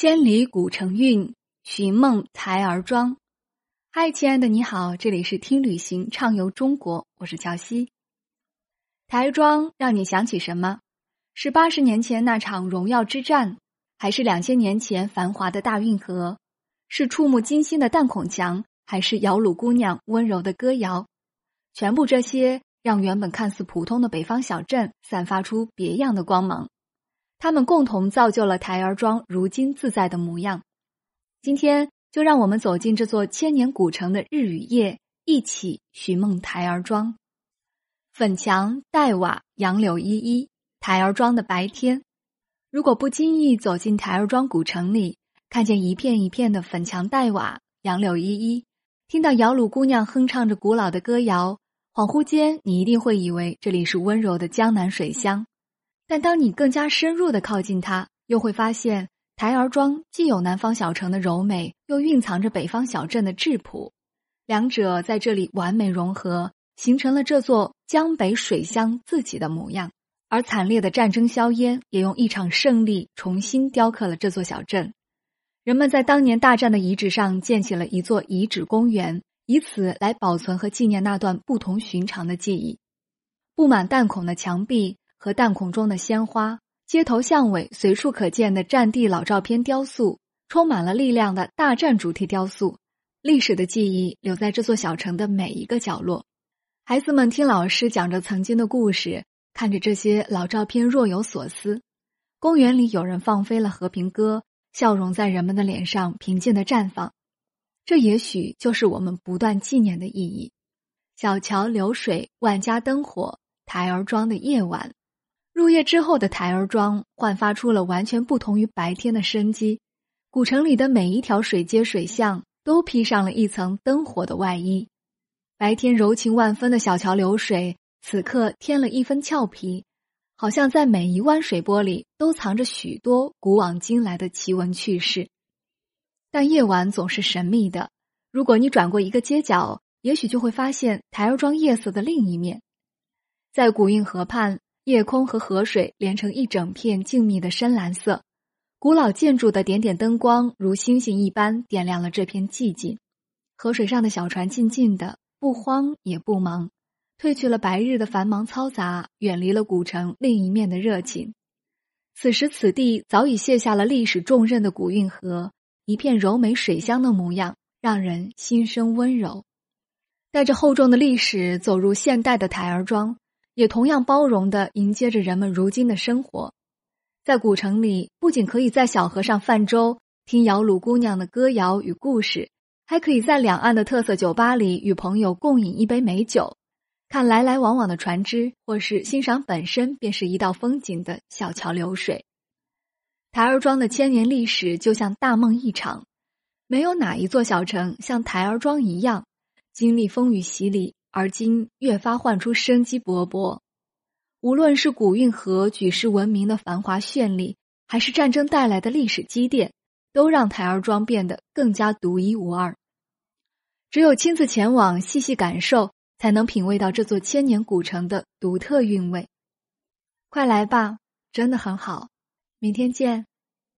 千里古城韵，寻梦台儿庄。嗨，亲爱的，你好，这里是听旅行畅游中国，我是乔西。台儿庄让你想起什么？是八十年前那场荣耀之战，还是两千年前繁华的大运河？是触目惊心的弹孔墙，还是摇橹姑娘温柔的歌谣？全部这些让原本看似普通的北方小镇散发出别样的光芒。他们共同造就了台儿庄如今自在的模样。今天就让我们走进这座千年古城的日与夜，一起寻梦台儿庄。粉墙黛瓦，杨柳依依，台儿庄的白天。如果不经意走进台儿庄古城里，看见一片一片的粉墙黛瓦，杨柳依依，听到摇橹姑娘哼唱着古老的歌谣，恍惚间你一定会以为这里是温柔的江南水乡。但当你更加深入的靠近它，又会发现台儿庄既有南方小城的柔美，又蕴藏着北方小镇的质朴，两者在这里完美融合，形成了这座江北水乡自己的模样。而惨烈的战争硝烟也用一场胜利重新雕刻了这座小镇。人们在当年大战的遗址上建起了一座遗址公园，以此来保存和纪念那段不同寻常的记忆。布满弹孔的墙壁。和弹孔中的鲜花，街头巷尾随处可见的战地老照片雕塑，充满了力量的大战主题雕塑，历史的记忆留在这座小城的每一个角落。孩子们听老师讲着曾经的故事，看着这些老照片若有所思。公园里有人放飞了和平鸽，笑容在人们的脸上平静的绽放。这也许就是我们不断纪念的意义。小桥流水，万家灯火，台儿庄的夜晚。入夜之后的台儿庄焕发出了完全不同于白天的生机，古城里的每一条水街水巷都披上了一层灯火的外衣。白天柔情万分的小桥流水，此刻添了一分俏皮，好像在每一湾水波里都藏着许多古往今来的奇闻趣事。但夜晚总是神秘的，如果你转过一个街角，也许就会发现台儿庄夜色的另一面，在古运河畔。夜空和河水连成一整片静谧的深蓝色，古老建筑的点点灯光如星星一般点亮了这片寂静。河水上的小船静静的，不慌也不忙，褪去了白日的繁忙嘈杂，远离了古城另一面的热情。此时此地早已卸下了历史重任的古运河，一片柔美水乡的模样，让人心生温柔。带着厚重的历史走入现代的台儿庄。也同样包容地迎接着人们如今的生活，在古城里，不仅可以在小河上泛舟，听摇橹姑娘的歌谣与故事，还可以在两岸的特色酒吧里与朋友共饮一杯美酒，看来来往往的船只，或是欣赏本身便是一道风景的小桥流水。台儿庄的千年历史就像大梦一场，没有哪一座小城像台儿庄一样，经历风雨洗礼。而今越发焕出生机勃勃，无论是古运河举世闻名的繁华绚丽，还是战争带来的历史积淀，都让台儿庄变得更加独一无二。只有亲自前往，细细感受，才能品味到这座千年古城的独特韵味。快来吧，真的很好，明天见。